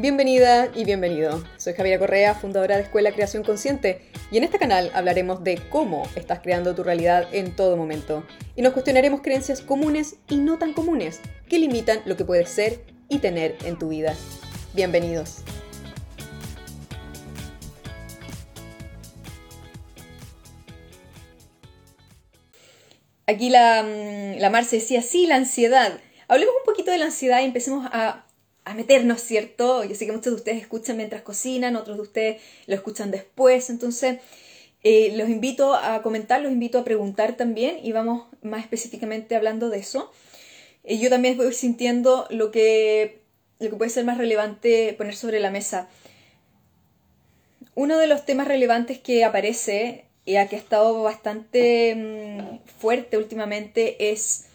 Bienvenida y bienvenido. Soy Javiera Correa, fundadora de Escuela Creación Consciente, y en este canal hablaremos de cómo estás creando tu realidad en todo momento. Y nos cuestionaremos creencias comunes y no tan comunes que limitan lo que puedes ser y tener en tu vida. Bienvenidos. Aquí la, mm, la Marce decía, sí, la ansiedad. Hablemos un poquito de la ansiedad y empecemos a a meternos, ¿cierto? Yo sé que muchos de ustedes escuchan mientras cocinan, otros de ustedes lo escuchan después, entonces eh, los invito a comentar, los invito a preguntar también y vamos más específicamente hablando de eso. Eh, yo también voy sintiendo lo que, lo que puede ser más relevante poner sobre la mesa. Uno de los temas relevantes que aparece y que ha estado bastante mm, fuerte últimamente es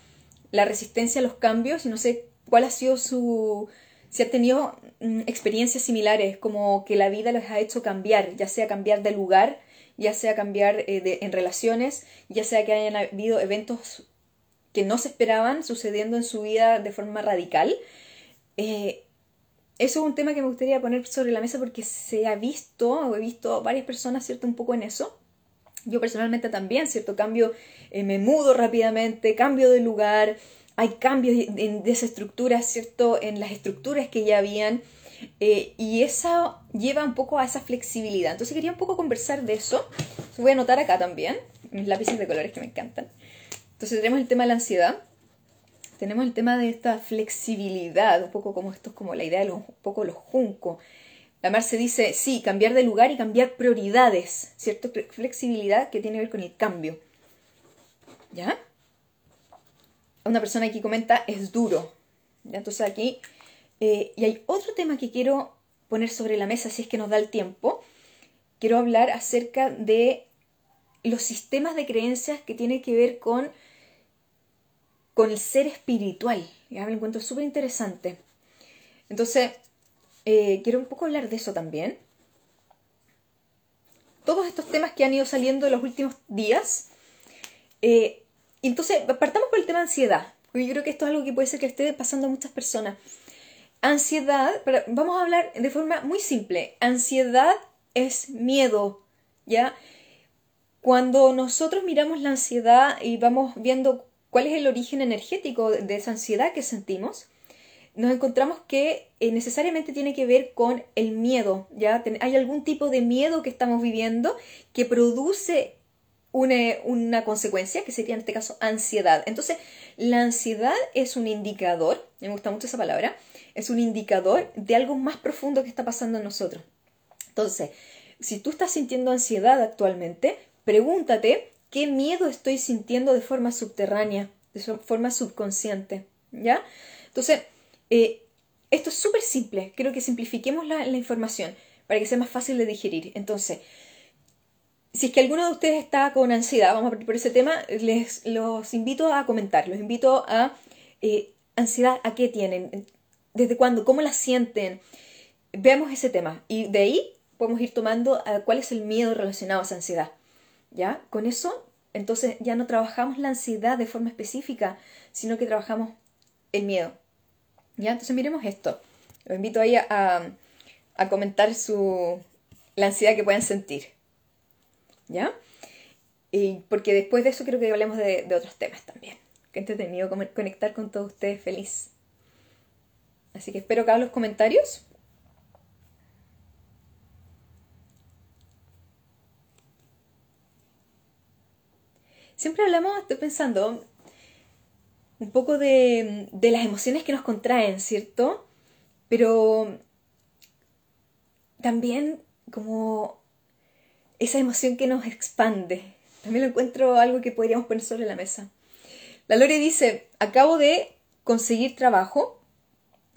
la resistencia a los cambios y no sé cuál ha sido su, si han tenido mm, experiencias similares, como que la vida les ha hecho cambiar, ya sea cambiar de lugar, ya sea cambiar eh, en relaciones, ya sea que hayan habido eventos que no se esperaban sucediendo en su vida de forma radical. Eh, eso es un tema que me gustaría poner sobre la mesa porque se ha visto, o he visto varias personas, ¿cierto? Un poco en eso. Yo personalmente también, ¿cierto? Cambio, eh, me mudo rápidamente, cambio de lugar, hay cambios en desestructuras, ¿cierto? En las estructuras que ya habían. Eh, y eso lleva un poco a esa flexibilidad. Entonces quería un poco conversar de eso. Voy a anotar acá también, mis lápices de colores que me encantan. Entonces tenemos el tema de la ansiedad. Tenemos el tema de esta flexibilidad, un poco como esto es como la idea de los, un poco los juncos. La Marce dice, sí, cambiar de lugar y cambiar prioridades, ¿cierto? Flexibilidad que tiene que ver con el cambio. ¿Ya? Una persona aquí comenta, es duro. Entonces aquí, eh, y hay otro tema que quiero poner sobre la mesa, si es que nos da el tiempo. Quiero hablar acerca de los sistemas de creencias que tienen que ver con, con el ser espiritual. Ya me encuentro súper interesante. Entonces, eh, quiero un poco hablar de eso también. Todos estos temas que han ido saliendo en los últimos días eh, entonces, partamos por el tema de ansiedad, porque yo creo que esto es algo que puede ser que esté pasando a muchas personas. Ansiedad, vamos a hablar de forma muy simple. Ansiedad es miedo, ¿ya? Cuando nosotros miramos la ansiedad y vamos viendo cuál es el origen energético de esa ansiedad que sentimos, nos encontramos que eh, necesariamente tiene que ver con el miedo, ¿ya? Hay algún tipo de miedo que estamos viviendo que produce una, consecuencia, que sería en este caso ansiedad. Entonces, la ansiedad es un indicador, me gusta mucho esa palabra, es un indicador de algo más profundo que está pasando en nosotros. Entonces, si tú estás sintiendo ansiedad actualmente, pregúntate qué miedo estoy sintiendo de forma subterránea, de forma subconsciente, ¿ya? Entonces, eh, esto es súper simple, creo que simplifiquemos la, la información para que sea más fácil de digerir. Entonces, si es que alguno de ustedes está con ansiedad, vamos a partir por ese tema, les los invito a comentar, los invito a eh, ansiedad, ¿a qué tienen? ¿Desde cuándo? ¿Cómo la sienten? Veamos ese tema y de ahí podemos ir tomando cuál es el miedo relacionado a esa ansiedad. ¿Ya? Con eso, entonces ya no trabajamos la ansiedad de forma específica, sino que trabajamos el miedo. ¿Ya? Entonces miremos esto. Los invito ahí a, a comentar su, la ansiedad que puedan sentir. ¿Ya? Y porque después de eso creo que hablemos de, otros temas también. Qué entretenido conectar con todos ustedes feliz. Así que espero que hagan los comentarios. Siempre hablamos, estoy pensando, un poco de, de las emociones que nos contraen, ¿cierto? Pero también como esa emoción que nos expande. También lo encuentro algo que podríamos poner sobre la mesa. La Lore dice, acabo de conseguir trabajo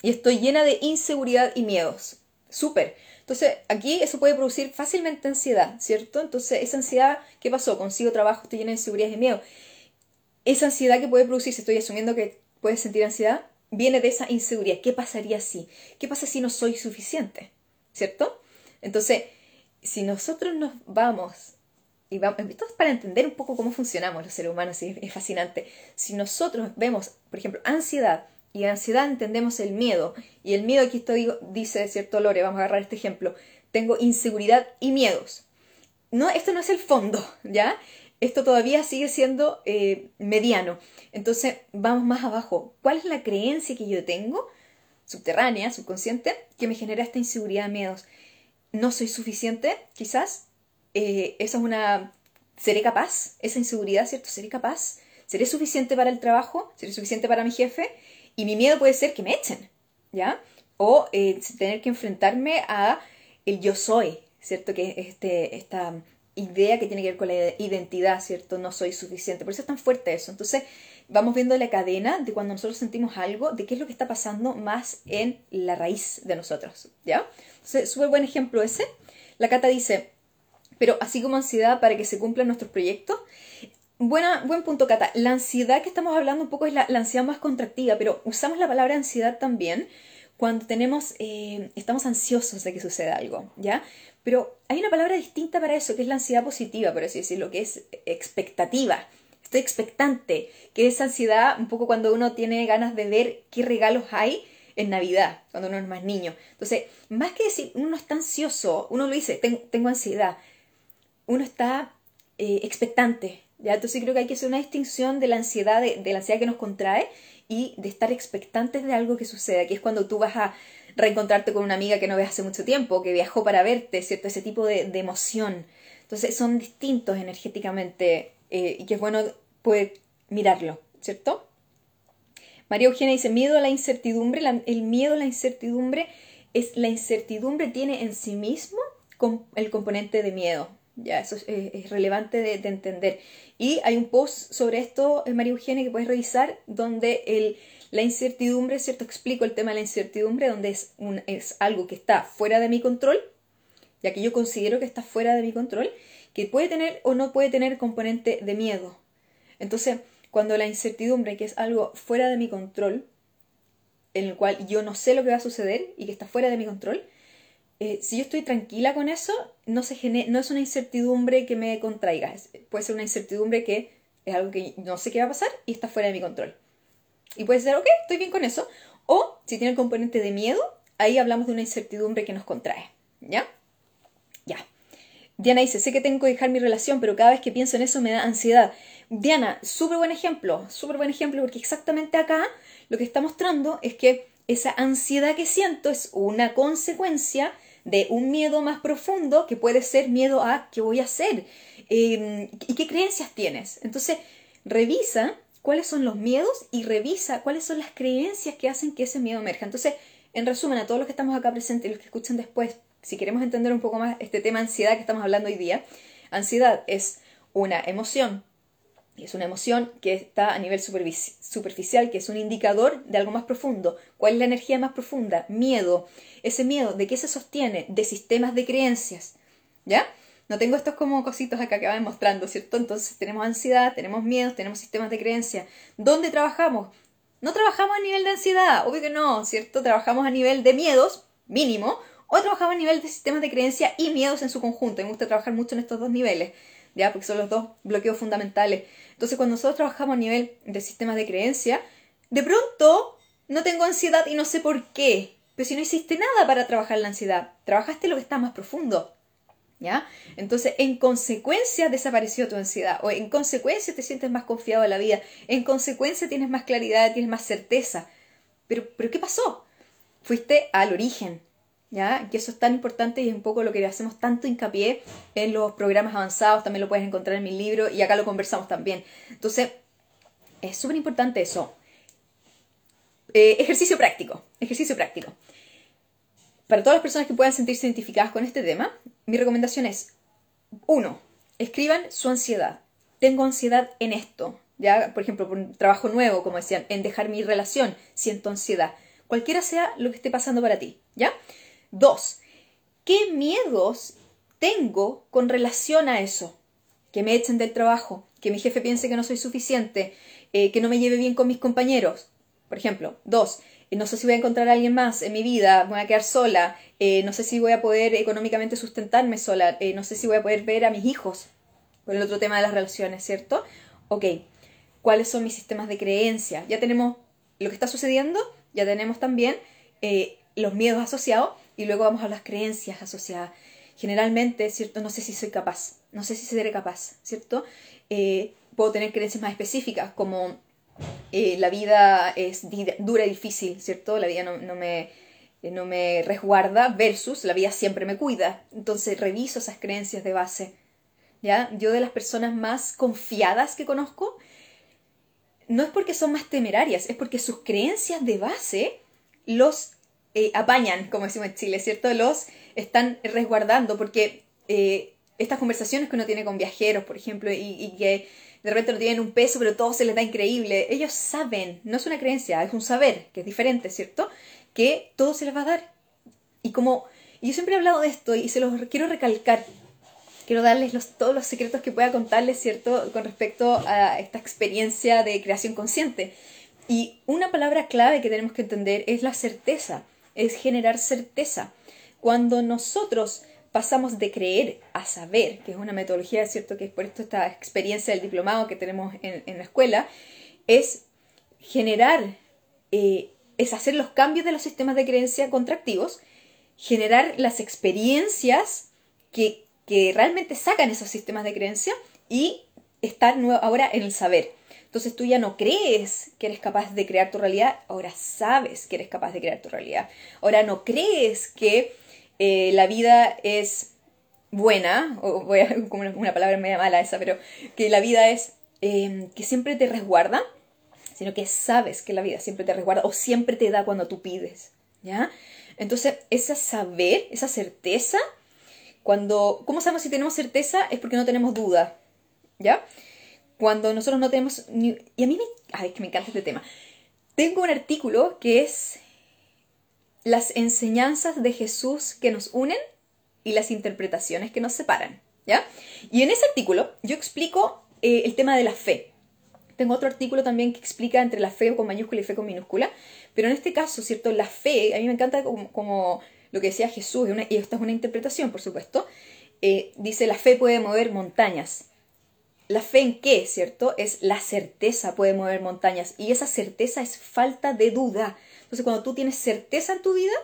y estoy llena de inseguridad y miedos. Súper. Entonces, aquí eso puede producir fácilmente ansiedad, ¿cierto? Entonces, esa ansiedad, ¿qué pasó? Consigo trabajo, estoy llena de inseguridad y miedo. Esa ansiedad que puede producir, si estoy asumiendo que puedes sentir ansiedad, viene de esa inseguridad. ¿Qué pasaría si? ¿Qué pasa si no soy suficiente? ¿Cierto? Entonces, si nosotros nos vamos, y vamos, esto es para entender un poco cómo funcionamos los seres humanos, es fascinante, si nosotros vemos, por ejemplo, ansiedad y ansiedad entendemos el miedo. Y el miedo, aquí esto dice, ¿cierto, Lore? Vamos a agarrar este ejemplo. Tengo inseguridad y miedos. No, esto no es el fondo, ¿ya? Esto todavía sigue siendo eh, mediano. Entonces, vamos más abajo. ¿Cuál es la creencia que yo tengo, subterránea, subconsciente, que me genera esta inseguridad, miedos? ¿No soy suficiente? Quizás. Eh, esa es una... ¿Seré capaz? Esa inseguridad, ¿cierto? ¿Seré capaz? ¿Seré suficiente para el trabajo? ¿Seré suficiente para mi jefe? Y mi miedo puede ser que me echen, ¿ya? O eh, tener que enfrentarme a el yo soy, ¿cierto? Que este, esta idea que tiene que ver con la identidad, ¿cierto? No soy suficiente. Por eso es tan fuerte eso. Entonces, vamos viendo la cadena de cuando nosotros sentimos algo, de qué es lo que está pasando más en la raíz de nosotros, ¿ya? Entonces, súper buen ejemplo ese. La Cata dice, pero así como ansiedad para que se cumplan nuestros proyectos, Buena, buen punto, Cata. La ansiedad que estamos hablando un poco es la, ansiedad más contractiva, pero usamos la palabra ansiedad también cuando tenemos, eh, estamos ansiosos de que suceda algo, ¿ya? Pero hay una palabra distinta para eso, que es la ansiedad positiva, por así decirlo, que es expectativa. Estoy expectante, que es ansiedad un poco cuando uno tiene ganas de ver qué regalos hay en Navidad, cuando uno es más niño. Entonces, más que decir uno está ansioso, uno lo dice, tengo, ansiedad, uno está eh, expectante, ¿ya? Entonces creo que hay que hacer una distinción de la ansiedad, de, la ansiedad que nos contrae y de estar expectantes de algo que suceda, que es cuando tú vas a reencontrarte con una amiga que no ves hace mucho tiempo, que viajó para verte, ¿cierto? Ese tipo de, emoción. Entonces son distintos energéticamente eh, y que es bueno poder mirarlo, ¿cierto? María Eugenia dice, miedo a la incertidumbre, el miedo a la incertidumbre es la incertidumbre tiene en sí mismo el componente de miedo, ya, eso es, relevante de, entender. Y hay un post sobre esto, eh, María Eugenia, que puedes revisar, donde el, la incertidumbre, ¿cierto? Explico el tema de la incertidumbre, donde es, un, es algo que está fuera de mi control, ya que yo considero que está fuera de mi control, que puede tener o no puede tener componente de miedo. Entonces, cuando la incertidumbre, que es algo fuera de mi control, en el cual yo no sé lo que va a suceder y que está fuera de mi control, eh, si yo estoy tranquila con eso, no, se no es una incertidumbre que me contraiga, puede ser una incertidumbre que es algo que no sé qué va a pasar y está fuera de mi control. Y puede ser, ok, estoy bien con eso. O si tiene el componente de miedo, ahí hablamos de una incertidumbre que nos contrae. Ya. Diana dice, sé que tengo que dejar mi relación, pero cada vez que pienso en eso me da ansiedad. Diana, súper buen ejemplo, súper buen ejemplo, porque exactamente acá lo que está mostrando es que esa ansiedad que siento es una consecuencia de un miedo más profundo que puede ser miedo a qué voy a hacer em, y qué creencias tienes. Entonces, revisa cuáles son los miedos y revisa cuáles son las creencias que hacen que ese miedo emerja. Entonces, en resumen, a todos los que estamos acá presentes y los que escuchan después, si queremos entender un poco más este tema ansiedad que estamos hablando hoy día, ansiedad es una emoción es una emoción que está a nivel superficial, que es un indicador de algo más profundo. ¿Cuál es la energía más profunda? Miedo. Ese miedo, ¿de qué se sostiene? De sistemas de creencias. ¿Ya? No tengo estos como cositos acá que van mostrando, ¿cierto? Entonces tenemos ansiedad, tenemos miedos, tenemos sistemas de creencia. ¿Dónde trabajamos? No trabajamos a nivel de ansiedad, obvio que no, ¿cierto? Trabajamos a nivel de miedos, mínimo, o trabajamos a nivel de sistemas de creencia y miedos en su conjunto. Me gusta trabajar mucho en estos dos niveles, ¿ya? Porque son los dos bloqueos fundamentales. Entonces, cuando nosotros trabajamos a nivel de sistemas de creencia, de pronto no tengo ansiedad y no sé por qué. Pero si no hiciste nada para trabajar la ansiedad, trabajaste lo que está más profundo. ¿Ya? Entonces, en consecuencia desapareció tu ansiedad, o en consecuencia te sientes más confiado en la vida, en consecuencia tienes más claridad, tienes más certeza. Pero, pero ¿qué pasó? Fuiste al origen, ¿ya? Que eso es tan importante y es un poco lo que hacemos tanto hincapié en los programas avanzados, también lo puedes encontrar en mi libro y acá lo conversamos también. Entonces, es súper importante eso. Eh, ejercicio práctico, ejercicio práctico. Para todas las personas que puedan sentirse identificadas con este tema, mi recomendación es, uno, escriban su ansiedad. Tengo ansiedad en esto, ya, por ejemplo, por un trabajo nuevo, como decían, en dejar mi relación, siento ansiedad. Cualquiera sea lo que esté pasando para ti, ¿ya? Dos, ¿qué miedos tengo con relación a eso? Que me echen del trabajo, que mi jefe piense que no soy suficiente, eh, que no me lleve bien con mis compañeros. Por ejemplo, dos, eh, no sé si voy a encontrar a alguien más en mi vida, voy a quedar sola, eh, no sé si voy a poder económicamente sustentarme sola, no sé si voy a poder ver a mis hijos, con el otro tema de las relaciones, ¿cierto? Ok, ¿cuáles son mis sistemas de creencia? Ya tenemos lo que está sucediendo, ya tenemos también los miedos asociados y luego vamos a las creencias asociadas. Generalmente, ¿cierto? No sé si soy capaz, no sé si seré capaz, ¿cierto? Eh, puedo tener creencias más específicas como eh, la vida es dura y difícil, ¿cierto? La vida no, me, no me resguarda versus la vida siempre me cuida. Entonces reviso esas creencias de base. ¿Ya? Yo de las personas más confiadas que conozco, no es porque son más temerarias, es porque sus creencias de base los eh, apañan, como decimos en Chile, ¿cierto? Los están resguardando, porque eh, estas conversaciones que uno tiene con viajeros, por ejemplo, y, que de repente no tienen un peso, pero todo se les da increíble, ellos saben, no es una creencia, es un saber, que es diferente, ¿cierto? Que todo se les va a dar. Y como yo siempre he hablado de esto y se los quiero recalcar, quiero darles los, todos los secretos que pueda contarles, ¿cierto?, con respecto a esta experiencia de creación consciente. Y una palabra clave que tenemos que entender es la certeza, es generar certeza. Cuando nosotros pasamos de creer a saber, que es una metodología, ¿cierto? Que es por esto esta experiencia del diplomado que tenemos en, la escuela, es generar, eh, es hacer los cambios de los sistemas de creencia contractivos, generar las experiencias que, que realmente sacan esos sistemas de creencia y estar ahora en el saber. Entonces tú ya no crees que eres capaz de crear tu realidad, ahora sabes que eres capaz de crear tu realidad. Ahora no crees que eh, la vida es buena, o voy a, como una palabra media mala esa, pero que la vida es em, que siempre te resguarda, sino que sabes que la vida siempre te resguarda o siempre te da cuando tú pides, ¿ya? Entonces, ese saber, esa certeza, cuando, ¿cómo sabemos si tenemos certeza? Es porque no tenemos duda, ¿ya? Cuando nosotros no tenemos. Y a mí me... Ay, que me encanta este tema. Tengo un artículo que es las enseñanzas de Jesús que nos unen y las interpretaciones que nos separan, ¿ya? Y en ese artículo yo explico eh, el tema de la fe. Tengo otro artículo también que explica entre la fe con mayúscula y fe con minúscula, pero en este caso, ¿cierto? La fe, a mí me encanta como, lo que decía Jesús, y, esta es una interpretación, por supuesto, eh, dice la fe puede mover montañas la fe en qué, ¿cierto? Es la certeza puede mover montañas y esa certeza es falta de duda. Entonces cuando tú tienes certeza en tu vida,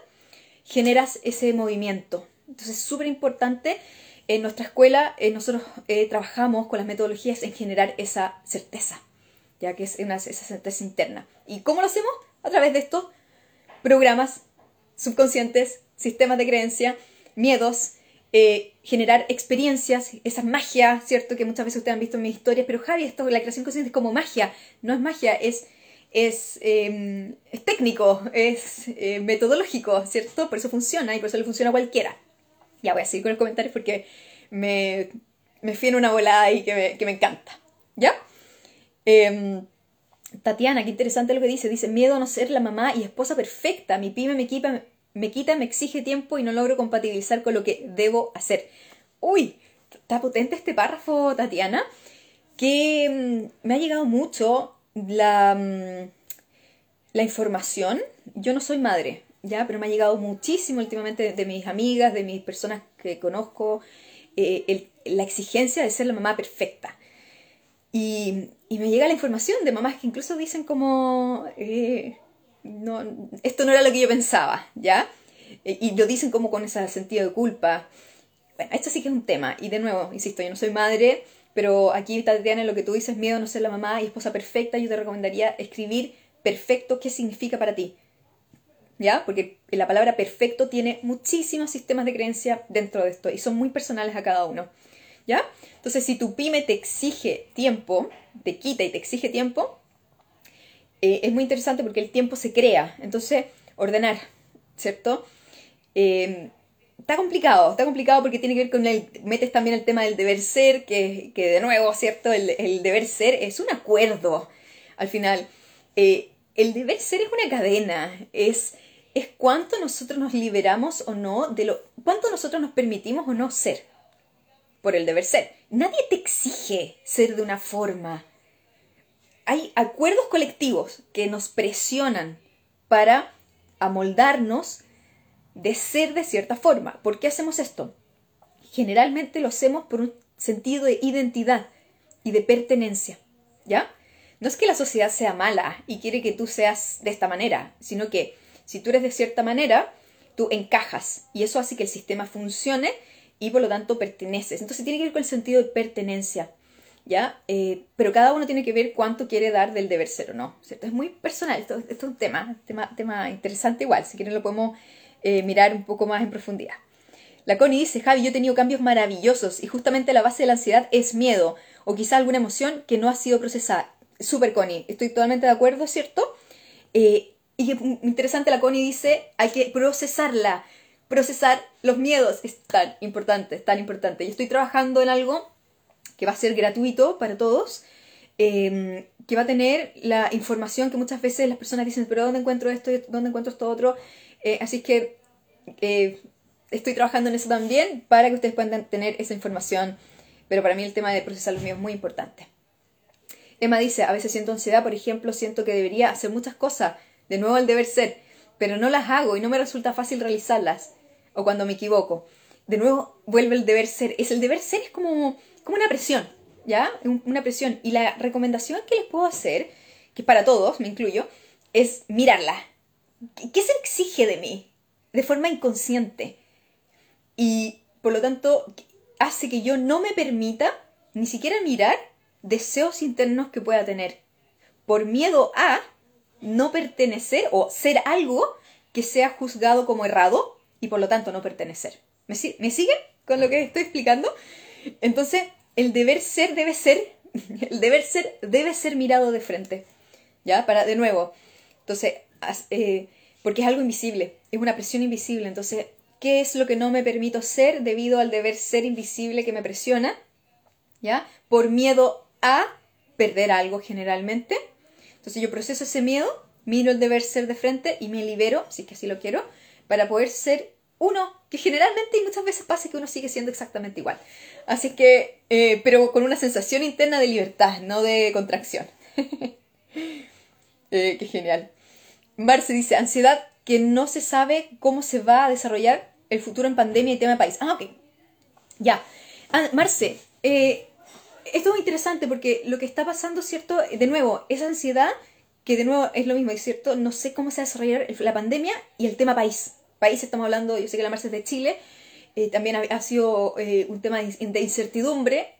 generas ese movimiento. Entonces es súper importante. En nuestra escuela eh, nosotros eh, trabajamos con las metodologías en generar esa certeza, ya que es una, esa certeza interna. ¿Y cómo lo hacemos? A través de estos programas subconscientes, sistemas de creencia, miedos, eh, generar experiencias, esa magia, ¿cierto? Que muchas veces ustedes han visto en mis historias, pero Javi, esto, la creación consciente es como magia, no es magia, es, es, em, es técnico, es eh, metodológico, ¿cierto? Por eso funciona y por eso le funciona a cualquiera. Ya voy a seguir con los comentarios porque me, me en una volada y que me, que me encanta, ¿ya? Em, Tatiana, qué interesante lo que dice. Dice, miedo a no ser la mamá y esposa perfecta. Mi pyme me equipa, me quita, me exige tiempo y no logro compatibilizar con lo que debo hacer. Uy, está potente este párrafo, Tatiana, que mm, me ha llegado mucho la, mm, la información. Yo no soy madre, ya, pero me ha llegado muchísimo últimamente de, mis amigas, de mis personas que conozco, eh, la exigencia de ser la mamá perfecta. Y, me llega la información de mamás que incluso dicen como, eh, no, esto no era lo que yo pensaba, ¿ya? E, y lo dicen como con ese sentido de culpa. Bueno, esto sí que es un tema. Y de nuevo, insisto, yo no soy madre, pero aquí, Tatiana, lo que tú dices, miedo no ser la mamá y esposa perfecta, yo te recomendaría escribir perfecto, ¿qué significa para ti? ¿Ya? Porque la palabra perfecto tiene muchísimos sistemas de creencia dentro de esto y son muy personales a cada uno. ¿Ya? Entonces, si tu pyme te exige tiempo, te quita y te exige tiempo, eh, es muy interesante porque el tiempo se crea. Entonces, ordenar, ¿cierto? Eh, está complicado, está complicado porque tiene que ver con el, metes también el tema del deber ser, que, de nuevo, ¿cierto? El, deber ser es un acuerdo al final. Eh, el deber ser es una cadena, es, es cuánto nosotros nos liberamos o no de lo, cuánto nosotros nos permitimos o no ser por el deber ser. Nadie te exige ser de una forma hay acuerdos colectivos que nos presionan para amoldarnos de ser de cierta forma. ¿Por qué hacemos esto? Generalmente lo hacemos por un sentido de identidad y de pertenencia, ¿ya? no es que la sociedad sea mala y quiere que tú seas de esta manera, sino que si tú eres de cierta manera, tú encajas y eso hace que el sistema funcione y por lo tanto perteneces. Entonces tiene que ver con el sentido de pertenencia. ¿Ya? Eh, pero cada uno tiene que ver cuánto quiere dar del deber ser o no, ¿cierto? Es muy personal, esto, es un tema, tema, tema interesante igual, si quieren lo podemos eh, mirar un poco más en profundidad. La Connie dice, Javi, yo he tenido cambios maravillosos y justamente la base de la ansiedad es miedo o quizá alguna emoción que no ha sido procesada. Super Connie, estoy totalmente de acuerdo, ¿cierto? Eh, y interesante, la Connie dice, hay que procesarla. Procesar los miedos es tan importante, es tan importante. Yo estoy trabajando en algo que va a ser gratuito para todos, em, que va a tener la información que muchas veces las personas dicen, pero ¿dónde encuentro esto? ¿Dónde encuentro esto otro? Eh, así que eh, estoy trabajando en eso también para que ustedes puedan tener esa información. Pero para mí el tema de procesar los miedos es muy importante. Emma dice, a veces siento ansiedad, por ejemplo, siento que debería hacer muchas cosas, de nuevo el deber ser, pero no las hago y no me resulta fácil realizarlas. O cuando me equivoco. De nuevo vuelve el deber ser. Es el deber ser es como, como una presión, ¿ya? Una presión. Y la recomendación que les puedo hacer, que para todos, me incluyo, es mirarla. ¿Qué se exige de mí? De forma inconsciente. Y por lo tanto, hace que yo no me permita ni siquiera mirar deseos internos que pueda tener. Por miedo a no pertenecer o ser algo que sea juzgado como errado y por lo tanto no pertenecer. ¿Me, siguen con lo que estoy explicando? Entonces, el deber ser debe ser, el deber ser debe ser mirado de frente. ¿Ya? Para, de nuevo. Entonces, eh, porque es algo invisible, es una presión invisible. Entonces, ¿qué es lo que no me permito ser debido al deber ser invisible que me presiona? ¿Ya? Por miedo a perder algo generalmente entonces yo proceso ese miedo, miro el deber ser de frente y me libero, si es que así lo quiero, para poder ser uno, que generalmente y muchas veces pasa que uno sigue siendo exactamente igual. Así que, eh, pero con una sensación interna de libertad, no de contracción. eh, qué genial. Marce dice, ansiedad que no se sabe cómo se va a desarrollar el futuro en pandemia y tema país. Ah, ok. Ya. Ah, Marce, eh, esto es interesante porque lo que está pasando, ¿cierto? De nuevo, esa ansiedad, que de nuevo es lo mismo, ¿cierto? No sé cómo se va a desarrollar la pandemia y el tema país. País estamos hablando, yo sé que la marcha es de Chile, eh, también ha, sido eh, un tema de incertidumbre.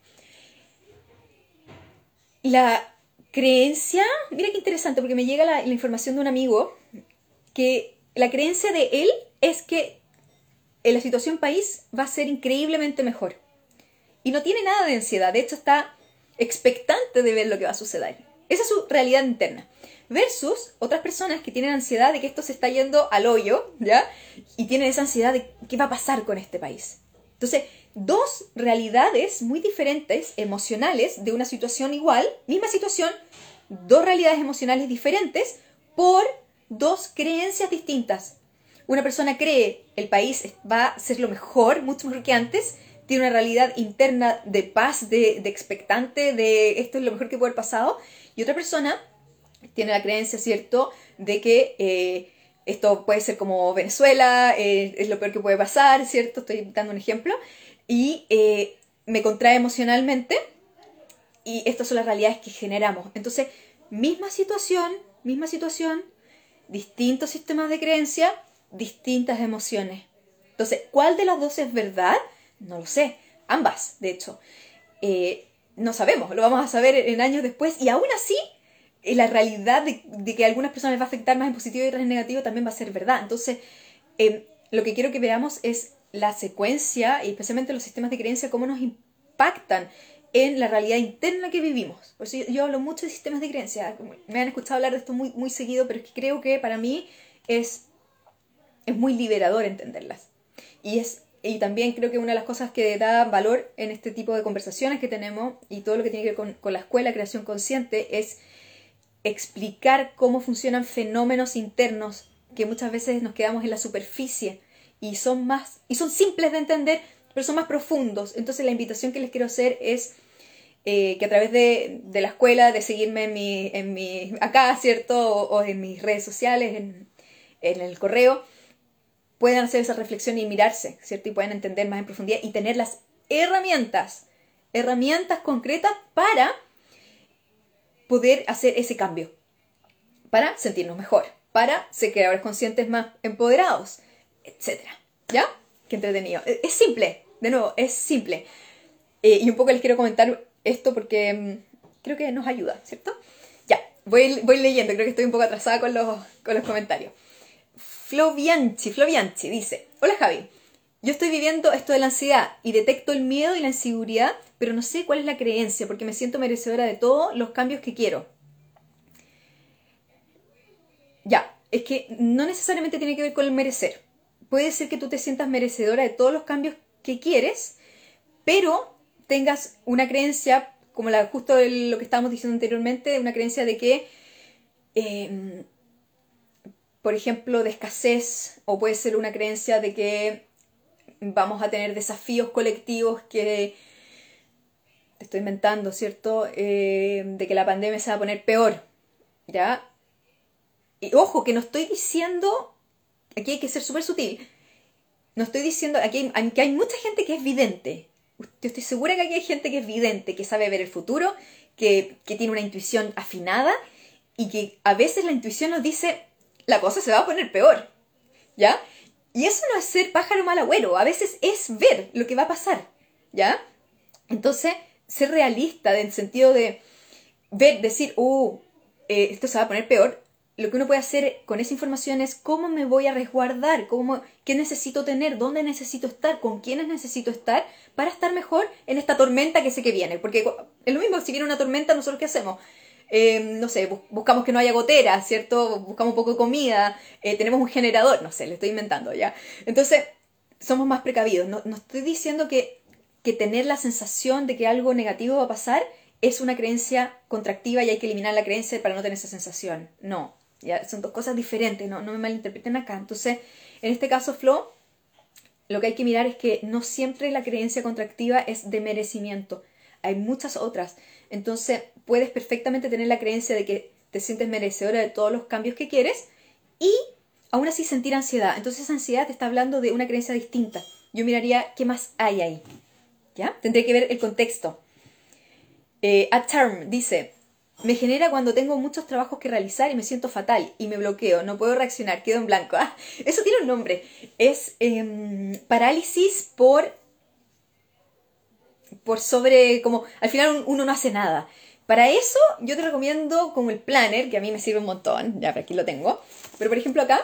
La creencia, mira qué interesante, porque me llega la, la información de un amigo que la creencia de él es que la situación país va a ser increíblemente mejor y no tiene nada de ansiedad, de hecho está expectante de ver lo que va a suceder. Esa es su realidad interna. Versus otras personas que tienen ansiedad de que esto se está yendo al hoyo, ¿ya? Y tienen esa ansiedad de qué va a pasar con este país. Entonces, dos realidades muy diferentes, emocionales, de una situación igual, misma situación, dos realidades emocionales diferentes por dos creencias distintas. Una persona cree el país va a ser lo mejor, mucho mejor que antes, tiene una realidad interna de paz, de, expectante, de esto es lo mejor que puede haber pasado, y otra persona tiene la creencia, ¿cierto?, de que eh, esto puede ser como Venezuela, eh, es lo peor que puede pasar, ¿cierto? Estoy dando un ejemplo, y eh, me contrae emocionalmente, y estas son las realidades que generamos. Entonces, misma situación, misma situación, distintos sistemas de creencia, distintas emociones. Entonces, ¿cuál de las dos es verdad? No lo sé. Ambas, de hecho. No sabemos, lo vamos a saber en años después y aún así la realidad de, que a algunas personas les va a afectar más en positivo y otras en negativo también va a ser verdad. Entonces, eh, lo que quiero que veamos es la secuencia y especialmente los sistemas de creencia, cómo nos impactan en la realidad interna que vivimos. Por eso yo, hablo mucho de sistemas de creencia. Me han escuchado hablar de esto muy, muy seguido, pero es que creo que para mí es, es muy liberador entenderlas. Y es y también creo que una de las cosas que da valor en este tipo de conversaciones que tenemos y todo lo que tiene que ver con, la escuela creación consciente es explicar cómo funcionan fenómenos internos que muchas veces nos quedamos en la superficie y son más y son simples de entender pero son más profundos entonces la invitación que les quiero hacer es eh, que a través de, la escuela de seguirme en mi, en mi acá cierto o, en mis redes sociales en, en el correo puedan hacer esa reflexión y mirarse, ¿cierto? Y puedan entender más en profundidad y tener las herramientas, herramientas concretas para poder hacer ese cambio, para sentirnos mejor, para ser creadores conscientes más empoderados, etc. ¿Ya? Qué entretenido. E, es simple, de nuevo, es simple. Eh, y un poco les quiero comentar esto porque mm, creo que nos ayuda, ¿cierto? Ya, voy, voy leyendo, creo que estoy un poco atrasada con los, con los comentarios. Flovianchi, Flovianchi dice, hola Javi, yo estoy viviendo esto de la ansiedad y detecto el miedo y la inseguridad, pero no sé cuál es la creencia porque me siento merecedora de todos los cambios que quiero. Ya, es que no necesariamente tiene que ver con el merecer. Puede ser que tú te sientas merecedora de todos los cambios que quieres, pero tengas una creencia, como la, justo lo que estábamos diciendo anteriormente, una creencia de que, em, por ejemplo, de escasez, o puede ser una creencia de que vamos a tener desafíos colectivos que estoy inventando, ¿cierto? Eh, de que la pandemia se va a poner peor, ¿ya? Y ojo, que no estoy diciendo, aquí hay que ser súper sutil, no estoy diciendo, aquí hay, hay mucha gente que es vidente, yo estoy segura que aquí hay gente que es vidente, que sabe ver el futuro, que, que tiene una intuición afinada y que a veces la intuición nos dice, la cosa se va a poner peor, ¿ya? Y eso no es ser pájaro mal agüero, a veces es ver lo que va a pasar, ¿ya? Entonces, ser realista en el sentido de ver, decir, uh, eh, esto se va a poner peor, lo que uno puede hacer con esa información es cómo me voy a resguardar, cómo, qué necesito tener, dónde necesito estar, con quiénes necesito estar para estar mejor en esta tormenta que sé que viene. Porque es lo mismo, si viene una tormenta, nosotros qué hacemos? Eh, no sé, buscamos que no haya gotera, ¿cierto? Buscamos un poco de comida, eh, tenemos un generador, no sé, le estoy inventando ya. Entonces, somos más precavidos. No, estoy diciendo que, que tener la sensación de que algo negativo va a pasar es una creencia contractiva y hay que eliminar la creencia para no tener esa sensación. No, ya son dos cosas diferentes, no, no me malinterpreten acá. Entonces, en este caso, Flo, lo que hay que mirar es que no siempre la creencia contractiva es de merecimiento. Hay muchas otras. Entonces, puedes perfectamente tener la creencia de que te sientes merecedora de todos los cambios que quieres y aún así sentir ansiedad. Entonces, esa ansiedad te está hablando de una creencia distinta. Yo miraría qué más hay ahí. ¿Ya? Tendré que ver el contexto. Eh, a Term dice, me genera cuando tengo muchos trabajos que realizar y me siento fatal y me bloqueo, no puedo reaccionar, quedo en blanco. Ah, eso tiene un nombre. Es em, parálisis por por sobre, como al final uno no hace nada. Para eso yo te recomiendo como el planner, que a mí me sirve un montón, ya aquí lo tengo. Pero por ejemplo acá,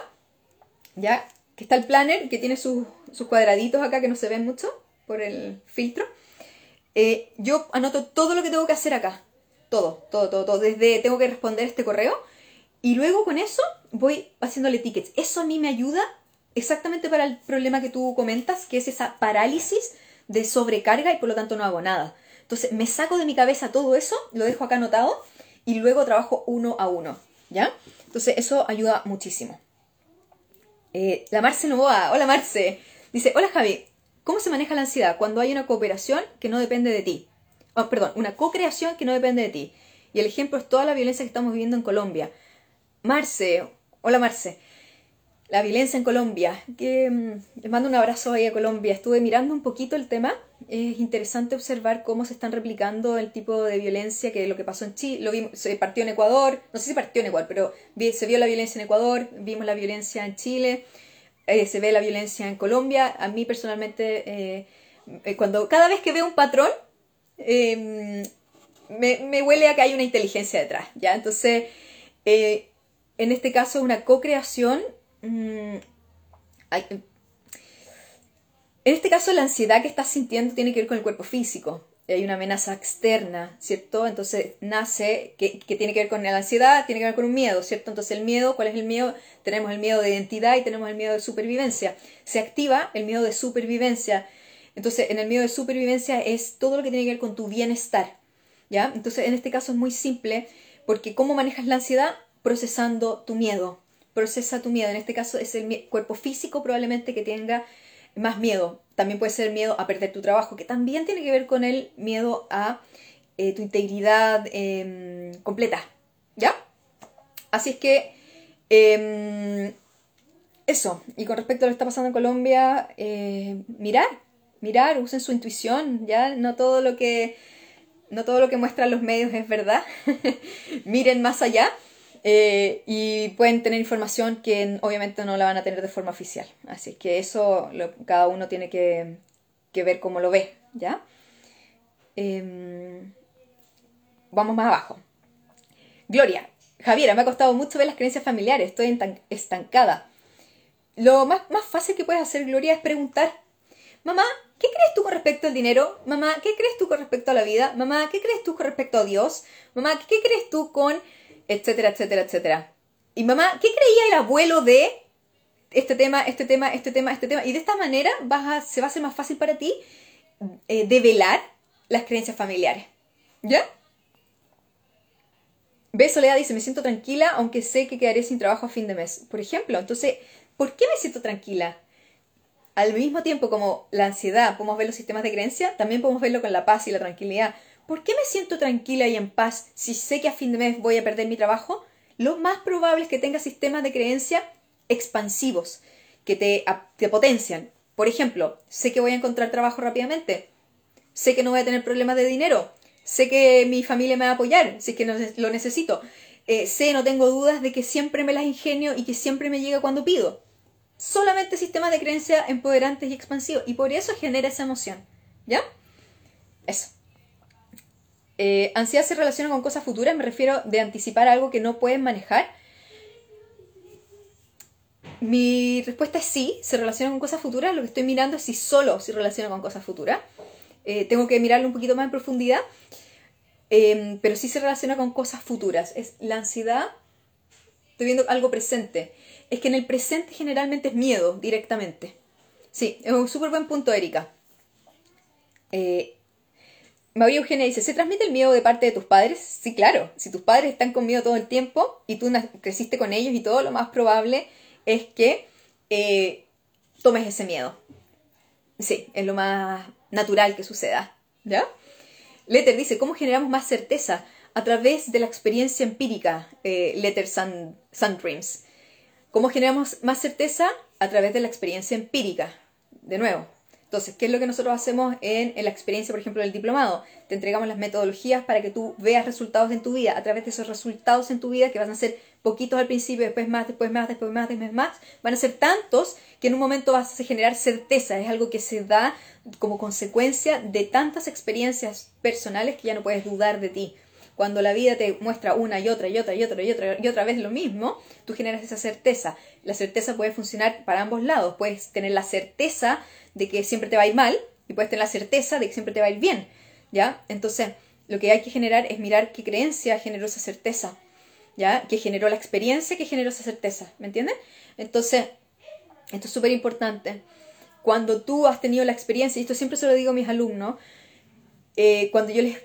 ya que está el planner, que tiene sus, cuadraditos acá que no se ven mucho por el filtro. Eh, yo anoto todo lo que tengo que hacer acá. Todo, todo, todo, todo. Desde tengo que responder este correo. Y luego con eso voy haciéndole tickets. Eso a mí me ayuda exactamente para el problema que tú comentas, que es esa parálisis de sobrecarga y por lo tanto no hago nada. Entonces me saco de mi cabeza todo eso, lo dejo acá anotado y luego trabajo uno a uno, ¿ya? Entonces eso ayuda muchísimo. Eh, la Marce Novoa, hola Marce, dice, hola Javi, ¿cómo se maneja la ansiedad cuando hay una cooperación que no depende de ti? Oh, perdón, una co-creación que no depende de ti. Y el ejemplo es toda la violencia que estamos viviendo en Colombia. Marce, hola Marce, la violencia en Colombia. Que, mm, les mando un abrazo ahí a Colombia. Estuve mirando un poquito el tema. Es interesante observar cómo se están replicando el tipo de violencia que lo que pasó en Chile. Lo vimos, se partió en Ecuador. No sé si partió en Ecuador, pero se vio la violencia en Ecuador. Vimos la violencia en Chile. Eh, se ve la violencia en Colombia. A mí personalmente, eh, eh, cuando cada vez que veo un patrón, em, me, huele a que hay una inteligencia detrás. ¿ya? Entonces, en este caso, una co-creación Mm, en este caso, la ansiedad que estás sintiendo tiene que ver con el cuerpo físico. Hay una amenaza externa, ¿cierto? Entonces nace, que, tiene que ver con la ansiedad, tiene que ver con un miedo, ¿cierto? Entonces el miedo, ¿cuál es el miedo? Tenemos el miedo de identidad y tenemos el miedo de supervivencia. Se activa el miedo de supervivencia. Entonces en el miedo de supervivencia es todo lo que tiene que ver con tu bienestar, ¿ya? Entonces en este caso es muy simple, porque ¿cómo manejas la ansiedad? Procesando tu miedo, procesa tu miedo. En este caso es el cuerpo físico probablemente que tenga más miedo. También puede ser miedo a perder tu trabajo, que también tiene que ver con el miedo a eh, tu integridad em, completa. ¿Ya? Así es que em, eso. Y con respecto a lo que está pasando en Colombia, eh, mirar, mirar, usen su intuición, ¿ya? No todo lo que no todo lo que muestran los medios es verdad. Miren más allá eh, y pueden tener información que obviamente no la van a tener de forma oficial. Así que eso cada uno tiene que, ver cómo lo ve, ¿ya? Em, vamos más abajo. Gloria, Javiera, me ha costado mucho ver las creencias familiares, estoy estancada. Lo más, más fácil que puedes hacer, Gloria, es preguntar, mamá, ¿qué crees tú con respecto al dinero? Mamá, ¿qué crees tú con respecto a la vida? Mamá, ¿qué crees tú con respecto a Dios? Mamá, ¿qué crees tú con etcétera, etcétera, etcétera? Y mamá, ¿qué creía el abuelo de este tema, este tema, este tema, este tema? Y de esta manera vas se va a hacer más fácil para ti eh, develar las creencias familiares. ¿Ya? Ve, Soledad dice, me siento tranquila aunque sé que quedaré sin trabajo a fin de mes. Por ejemplo, entonces, ¿por qué me siento tranquila? Al mismo tiempo como la ansiedad, podemos ver los sistemas de creencia, también podemos verlo con la paz y la tranquilidad. ¿Por qué me siento tranquila y en paz si sé que a fin de mes voy a perder mi trabajo? Lo más probable es que tengas sistemas de creencia expansivos, que te, te potencian. Por ejemplo, sé que voy a encontrar trabajo rápidamente, sé que no voy a tener problemas de dinero, sé que mi familia me va a apoyar si es que lo necesito, eh, sé, no tengo dudas de que siempre me las ingenio y que siempre me llega cuando pido. Solamente sistemas de creencia empoderantes y expansivos y por eso genera esa emoción. ¿Ya? Eso. Eh, ansiedad se relaciona con cosas futuras, me refiero de anticipar algo que no pueden manejar. Mi respuesta es sí, se relaciona con cosas futuras. Lo que estoy mirando es si solo se relaciona con cosas futuras. Eh, tengo que mirarlo un poquito más en profundidad. Em, pero sí se relaciona con cosas futuras. Es la ansiedad, estoy viendo algo presente. Es que en el presente generalmente es miedo directamente. Sí, es un súper buen punto, Erika. Eh, María Eugenia dice, ¿se transmite el miedo de parte de tus padres? Sí, claro. Si tus padres están con miedo todo el tiempo y tú creciste con ellos y todo, lo más probable es que eh, tomes ese miedo. Sí, es lo más natural que suceda. ¿Ya? Letter dice, ¿cómo generamos más certeza? A través de la experiencia empírica, eh, Letter Sun, Sun Dreams. ¿Cómo generamos más certeza? A través de la experiencia empírica. De nuevo, entonces, ¿qué es lo que nosotros hacemos en, la experiencia, por ejemplo, del diplomado? Te entregamos las metodologías para que tú veas resultados en tu vida. A través de esos resultados en tu vida, que van a ser poquitos al principio, después más, después más, después más, después más, van a ser tantos que en un momento vas a generar certeza. Es algo que se da como consecuencia de tantas experiencias personales que ya no puedes dudar de ti. Cuando la vida te muestra una y otra y otra y otra y otra y otra vez lo mismo, tú generas esa certeza. La certeza puede funcionar para ambos lados. Puedes tener la certeza de que siempre te va a ir mal y puedes tener la certeza de que siempre te va a ir bien, ¿ya? Entonces, lo que hay que generar es mirar qué creencia generó esa certeza, ¿ya? Que generó la experiencia que generó esa certeza, ¿me entiendes? Entonces, esto es súper importante. Cuando tú has tenido la experiencia, y esto siempre se lo digo a mis alumnos, eh, cuando yo les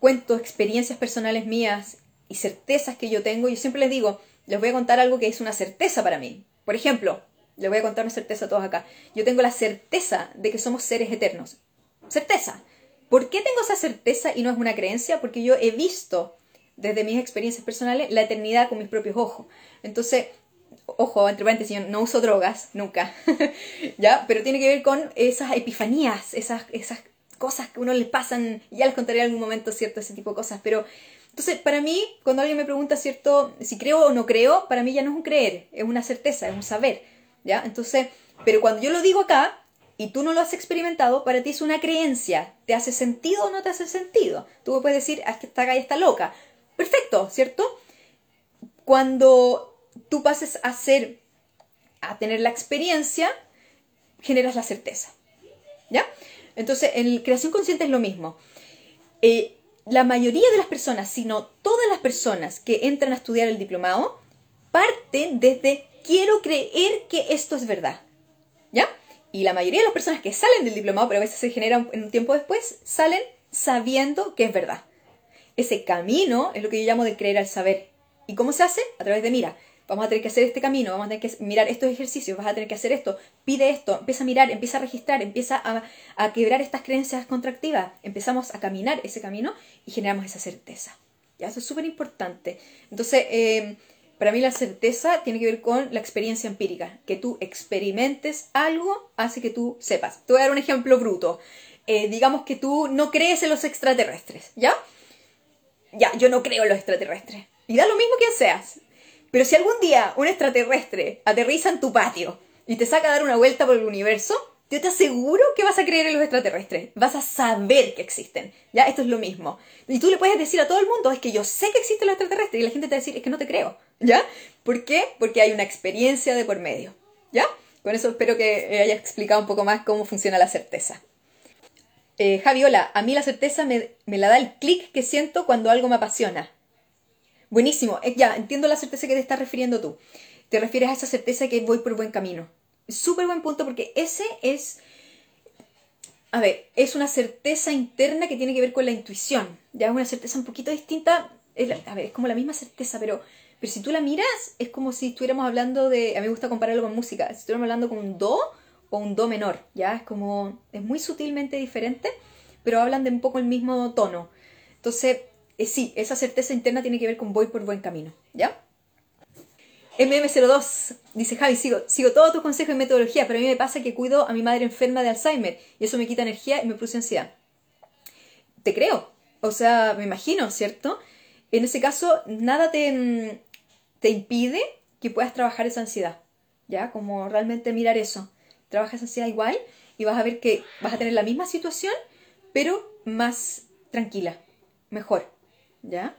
cuento experiencias personales mías y certezas que yo tengo, yo siempre les digo, les voy a contar algo que es una certeza para mí. Por ejemplo, le voy a contar una certeza a todos acá. Yo tengo la certeza de que somos seres eternos. Certeza. ¿Por qué tengo esa certeza y no es una creencia? Porque yo he visto desde mis experiencias personales la eternidad con mis propios ojos. Entonces, ojo, entre paréntesis, yo no uso drogas, nunca, ¿ya? Pero tiene que ver con esas epifanías, esas, esas cosas que a uno le pasan, ya les contaré en algún momento, ¿cierto? Ese tipo de cosas, pero... Entonces, para mí, cuando alguien me pregunta, ¿cierto? Si creo o no creo, para mí ya no es un creer, es una certeza, es un saber. ¿ya? Entonces, pero cuando yo lo digo acá y tú no lo has experimentado, para ti es una creencia. ¿Te hace sentido o no te hace sentido? Tú puedes decir, ah, que esta galla está loca. Perfecto, ¿cierto? Cuando tú pases a ser, a tener la experiencia, generas la certeza. ¿Ya? Entonces, en creación consciente es lo mismo. Eh, la mayoría de las personas, si no todas las personas que entran a estudiar el diplomado, parten desde quiero creer que esto es verdad. ¿Ya? Y la mayoría de las personas que salen del diplomado, pero a veces se generan un tiempo después, salen sabiendo que es verdad. Ese camino es lo que yo llamo de creer al saber. ¿Y cómo se hace? A través de mira. Vamos a tener que hacer este camino, vamos a tener que mirar estos ejercicios, vas a tener que hacer esto, pide esto, empieza a mirar, empieza a registrar, empieza a, a quebrar estas creencias contractivas, empezamos a caminar ese camino y generamos esa certeza. ¿Ya? Eso es súper importante. Entonces, eh, para mí la certeza tiene que ver con la experiencia empírica. Que tú experimentes algo hace que tú sepas. Te voy a dar un ejemplo bruto. eh, digamos que tú no crees en los extraterrestres, ¿ya? Ya, yo no creo en los extraterrestres. Y da lo mismo que seas. Pero si algún día un extraterrestre aterriza en tu patio y te saca a dar una vuelta por el universo, yo te aseguro que vas a creer en los extraterrestres. Vas a saber que existen. ¿Ya? Esto es lo mismo. Y tú le puedes decir a todo el mundo, es que yo sé que existen los extraterrestres. Y la gente te va a decir, es que no te creo. ¿Ya? ¿Por qué? Porque hay una experiencia de por medio. ¿Ya? Con eso espero que haya explicado un poco más cómo funciona la certeza. Eh, Javiola, a mí la certeza me, la da el clic que siento cuando algo me apasiona. Buenísimo, eh, ya, entiendo la certeza que te estás refiriendo tú. Te refieres a esa certeza que voy por buen camino. Súper buen punto porque ese es, a ver, es una certeza interna que tiene que ver con la intuición. Ya es una certeza un poquito distinta. a ver, es como la misma certeza, pero pero si tú la miras, es como si estuviéramos hablando de. A mí me gusta compararlo con música. Si estuviéramos hablando con un do o un do menor, ¿ya? Es como. Es muy sutilmente diferente, pero hablan de un poco el mismo tono. Entonces, eh, sí, esa certeza interna tiene que ver con voy por buen camino, ¿ya? MM02 dice Javi, sigo, sigo todos tus consejos y metodología, pero a mí me pasa que cuido a mi madre enferma de Alzheimer y eso me quita energía y me produce ansiedad. Te creo, o sea, me imagino, ¿cierto? En ese caso, nada te, mm, te impide que puedas trabajar esa ansiedad. ¿Ya? Como realmente mirar eso. Trabaja esa ansiedad igual y vas a ver que vas a tener la misma situación, pero más tranquila, mejor. ¿Ya?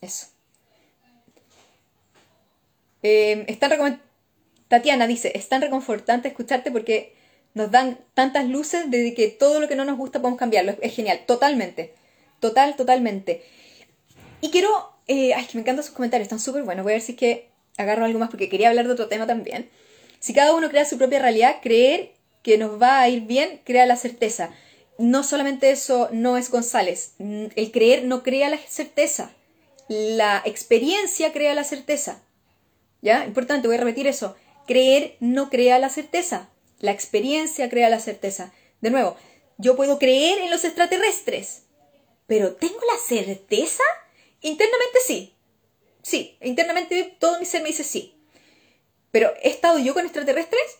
Eso. Eh, Tatiana dice, es tan reconfortante escucharte porque nos dan tantas luces de que todo lo que no nos gusta podemos cambiarlo. Es genial, totalmente. Total, totalmente. Y quiero eh, ay, que me encantan sus comentarios, están súper buenos. Voy a ver si es que agarro algo más porque quería hablar de otro tema también. Si cada uno crea su propia realidad, creer que nos va a ir bien crea la certeza. No solamente eso no es González. El creer no crea la certeza. La experiencia crea la certeza. ¿Ya? Importante, voy a repetir eso. Creer no crea la certeza. La experiencia crea la certeza. De nuevo, yo puedo creer en los extraterrestres, pero ¿tengo la certeza? Internamente sí. Sí, internamente todo mi ser me dice sí. Pero ¿he estado yo con extraterrestres?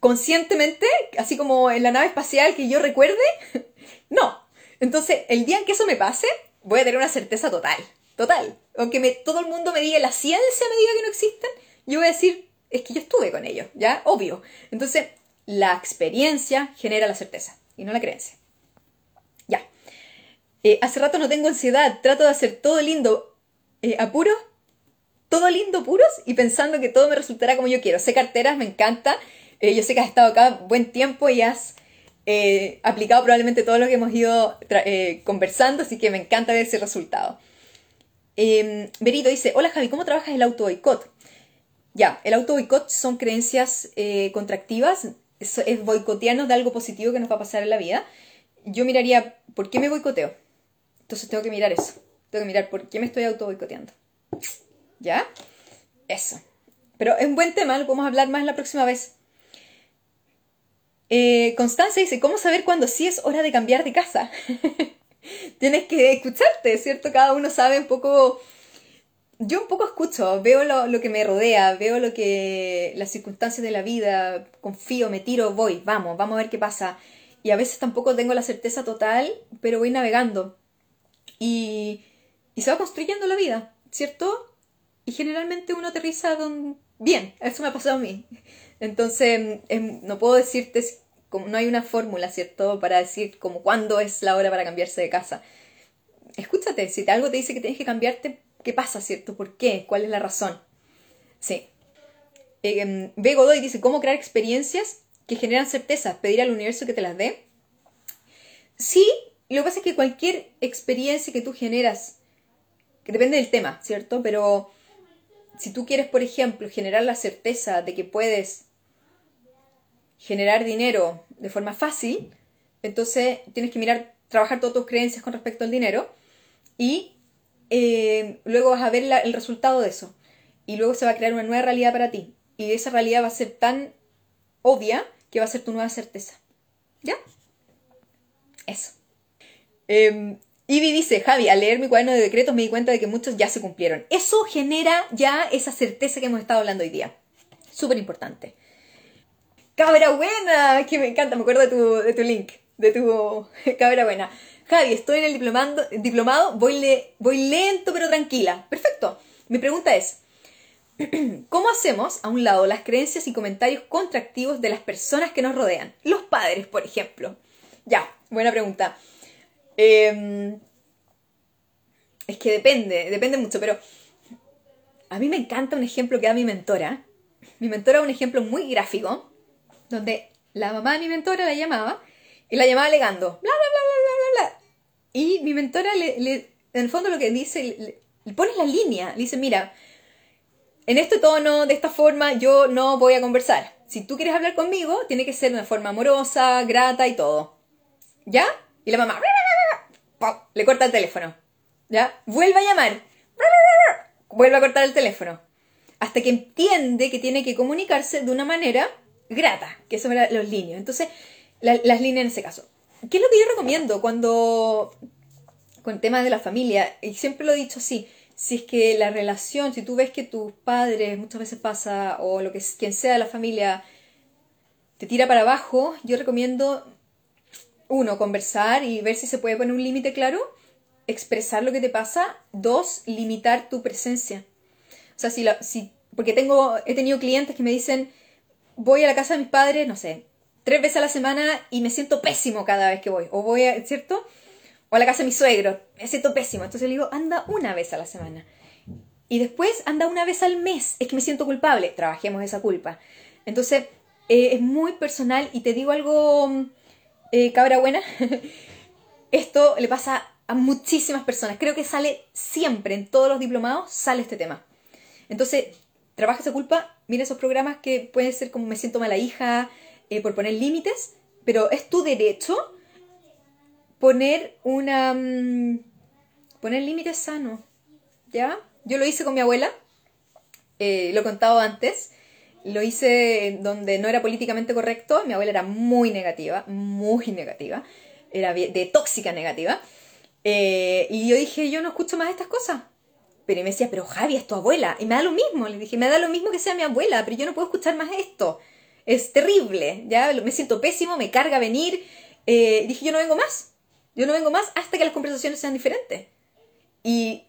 Conscientemente, así como en la nave espacial que yo recuerde, no. Entonces, el día en que eso me pase, voy a tener una certeza total. Total. Aunque todo el mundo me diga, la ciencia me diga que no existen, yo voy a decir, es que yo estuve con ellos, ¿ya? Obvio. Entonces, la experiencia genera la certeza y no la creencia. Eh, hace rato no tengo ansiedad, trato de hacer todo lindo, eh, apuro, todo lindo, puros, y pensando que todo me resultará como yo quiero. Sé carteras, me encanta. Eh, yo sé que has estado acá buen tiempo y has aplicado probablemente todo lo que hemos ido conversando, así que me encanta ver ese resultado. Em, Berito dice, hola Javi, ¿cómo trabajas el auto boicot? Ya, el auto boicot son creencias contractivas, es, es boicotearnos de algo positivo que nos va a pasar en la vida. Yo miraría, ¿por qué me boicoteo? Entonces tengo que mirar eso. Tengo que mirar por qué me estoy auto boicoteando. ¿Ya? Eso. Pero es un buen tema, lo podemos hablar más la próxima vez. Eh, Constanza dice, ¿cómo saber cuándo sí es hora de cambiar de casa? Tienes que escucharte, ¿cierto? Cada uno sabe un poco... Yo un poco escucho, veo lo, que me rodea, veo lo que las circunstancias de la vida, confío, me tiro, voy, vamos, vamos a ver qué pasa. Y a veces tampoco tengo la certeza total, pero voy navegando y, se va construyendo la vida, ¿cierto? Y generalmente uno aterriza bien, eso me ha pasado a mí. Entonces, em, no puedo decirte, como no hay una fórmula, ¿cierto? Para decir como cuándo es la hora para cambiarse de casa. Escúchate, si algo te dice que tienes que cambiarte, ¿qué pasa, ¿cierto? ¿Por qué? ¿Cuál es la razón? Sí. Eh, B. Godoy dice, ¿cómo crear experiencias que generan certeza? Pedir al universo que te las dé. Sí, lo que pasa es que cualquier experiencia que tú generas, que depende del tema, ¿cierto? Pero si tú quieres, por ejemplo, generar la certeza de que puedes generar dinero de forma fácil, entonces tienes que mirar, trabajar todas tus creencias con respecto al dinero y eh, luego vas a ver el resultado de eso. Y luego se va a crear una nueva realidad para ti. Y esa realidad va a ser tan obvia que va a ser tu nueva certeza. ¿Ya? Eso. Eh, dice, Javi, al leer mi cuaderno de decretos me di cuenta de que muchos ya se cumplieron. Eso genera ya esa certeza que hemos estado hablando hoy día. Súper importante. Cabra buena, que me encanta, me acuerdo de tu, de tu link. de tu cabra buena. Javi, estoy en el diplomado, diplomado voy, voy lento pero tranquila. Perfecto. Mi pregunta es, ¿cómo hacemos a un lado las creencias y comentarios contractivos de las personas que nos rodean? Los padres, por ejemplo. Ya, buena pregunta. Em, es que depende, depende mucho, pero a mí me encanta un ejemplo que da mi mentora. Mi mentora un ejemplo muy gráfico, donde la mamá de mi mentora la llamaba y la llamaba alegando, bla, bla, bla, bla, bla, bla. Y mi mentora, le, en el fondo lo que dice, le, pone la línea, le dice, mira, en este tono, de esta forma, yo no voy a conversar. Si tú quieres hablar conmigo, tiene que ser de una forma amorosa, grata y todo. ¿Ya? Y la mamá le corta el teléfono. ¿Ya? Vuelve a llamar. Vuelve a cortar el teléfono. Hasta que entiende que tiene que comunicarse de una manera grata, que son los líneas. Entonces, las líneas en ese caso. ¿Qué es lo que yo recomiendo cuando con temas de la familia? Y siempre lo he dicho así, si es que la relación, si tú ves que tus padres muchas veces pasa, o lo que quien sea de la familia, te tira para abajo, yo recomiendo, uno, conversar y ver si se puede poner un límite claro, expresar lo que te pasa, dos, limitar tu presencia. O sea, si, si porque tengo, he tenido clientes que me dicen, voy a la casa de mis padres, no sé, tres veces a la semana y me siento pésimo cada vez que voy. O voy, a, ¿cierto? O a la casa de mi suegro, me siento pésimo. Entonces le digo, anda una vez a la semana. Y después anda una vez al mes. Es que me siento culpable. Trabajemos esa culpa. Entonces, eh, es muy personal y te digo algo, eh, cabra buena. Esto le pasa a muchísimas personas. Creo que sale siempre, en todos los diplomados, sale este tema. Entonces, trabaja esa culpa, mira esos programas que pueden ser como me siento mala hija, eh, por poner límites, pero es tu derecho poner una... Mm, poner límites sanos, ¿ya? Yo lo hice con mi abuela, eh, lo he contado antes, lo hice donde no era políticamente correcto, mi abuela era muy negativa, muy negativa, era de tóxica negativa, eh, y yo dije, yo no escucho más estas cosas. Pero me decía, pero Javi, es tu abuela. Y me da lo mismo. Le dije, me da lo mismo que sea mi abuela, pero yo no puedo escuchar más esto es terrible, ya me siento pésimo, me carga venir. Eh, dije, yo no vengo más, yo no vengo más hasta que las conversaciones sean diferentes. Y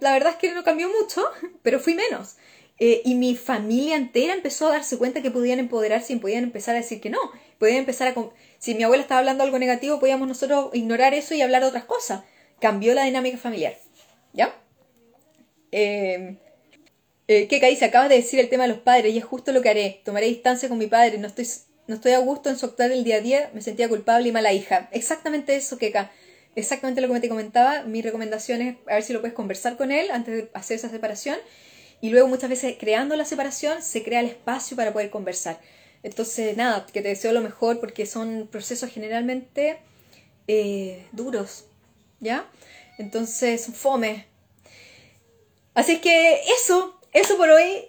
la verdad es que no cambió mucho, pero fui menos. Eh, y mi familia entera empezó a darse cuenta que podían empoderarse y podían empezar a decir que no. Podían empezar a... Si mi abuela estaba hablando algo negativo, podíamos nosotros ignorar eso y hablar de otras cosas. Cambió la dinámica familiar. ¿Ya? Eh, eh, que dice, acabas de decir el tema de los padres y es justo lo que haré. Tomaré distancia con mi padre, no estoy, no estoy a gusto en soltar el día a día, me sentía culpable y mala hija. Exactamente eso, Keka. Exactamente lo que te comentaba. Mi recomendación es a ver si lo puedes conversar con él antes de hacer esa separación. Y luego muchas veces creando la separación se crea el espacio para poder conversar. Entonces, nada, que te deseo lo mejor porque son procesos generalmente eh, duros, ¿ya? Entonces, fome. Así es que eso, eso por hoy.